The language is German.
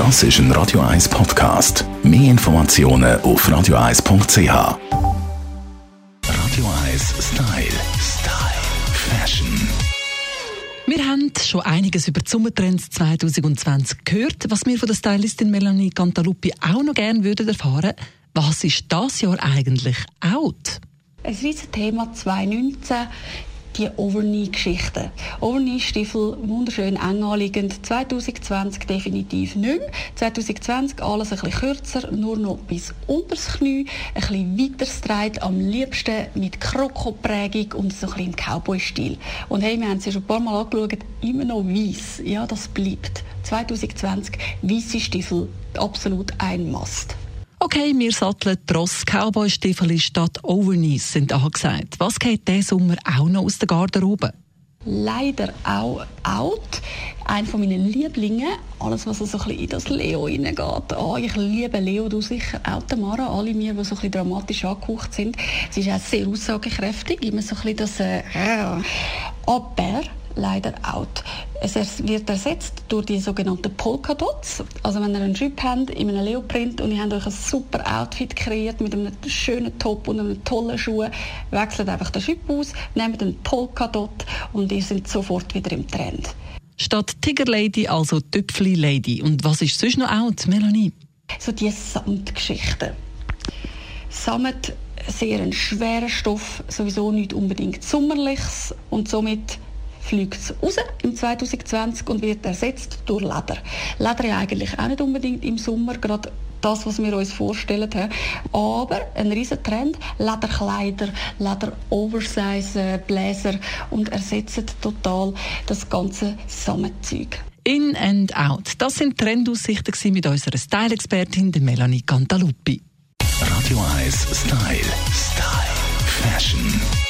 Das ist ein Radio 1 Podcast. Mehr Informationen auf radio1.ch. Radio 1 Style. Style. Fashion. Wir haben schon einiges über die Sommertrends 2020 gehört. Was wir von der Stylistin Melanie Cantaluppi auch noch gerne würden erfahren, was ist das Jahr eigentlich out? Ein riesiges Thema 2019 die Overknee-Geschichte. Overknee-Stiefel, wunderschön eng anliegend. 2020 definitiv nicht mehr. 2020 alles ein bisschen kürzer, nur noch bis unter das Knie, ein bisschen weiter streit, am liebsten mit Krokoprägung und so ein bisschen im Cowboy-Stil. Und hey, wir haben sie schon ein paar Mal angeschaut, immer noch weiß. Ja, das bleibt. 2020 weiße Stiefel, absolut ein Must. Okay, wir satteln Tross Cowboy-Stiefel statt Overknees sind angesagt. Was geht diesen Sommer auch noch aus der Garderobe? Leider auch out. Ein von meinen Lieblingen, alles was so ein bisschen in das Leo hineingeht. Oh, ich liebe Leo, du sicher auch Tamara, alle mir, die so ein bisschen dramatisch angehaucht sind. Sie ist auch sehr aussagekräftig, immer so ein bisschen das äh, aber leider out. Es wird ersetzt durch die sogenannten Polka Dots. Also wenn ihr einen Jeep habt in einem Leoprint und ihr habt euch ein super Outfit kreiert mit einem schönen Top und einem tollen Schuh, wechselt einfach den Jeep aus, nehmt einen Polka Dot und ihr seid sofort wieder im Trend. Statt Tiger Lady also Tüpfli Lady. Und was ist sonst noch out, Melanie? So die Samtgeschichten. Samt sehr ein schwerer Stoff, sowieso nicht unbedingt sommerliches und somit fliegt es raus im 2020 und wird ersetzt durch Leder. Leder ja eigentlich auch nicht unbedingt im Sommer, gerade das, was wir uns vorstellen. Aber ein riesen Trend, Lederkleider, Leder-Oversize, Bläser und ersetzen total das ganze Sammetzeug. In and out. Das sind Trendaussichten mit unserer Style-Expertin Melanie Cantaluppi. Radio 1 Style. Style. Fashion.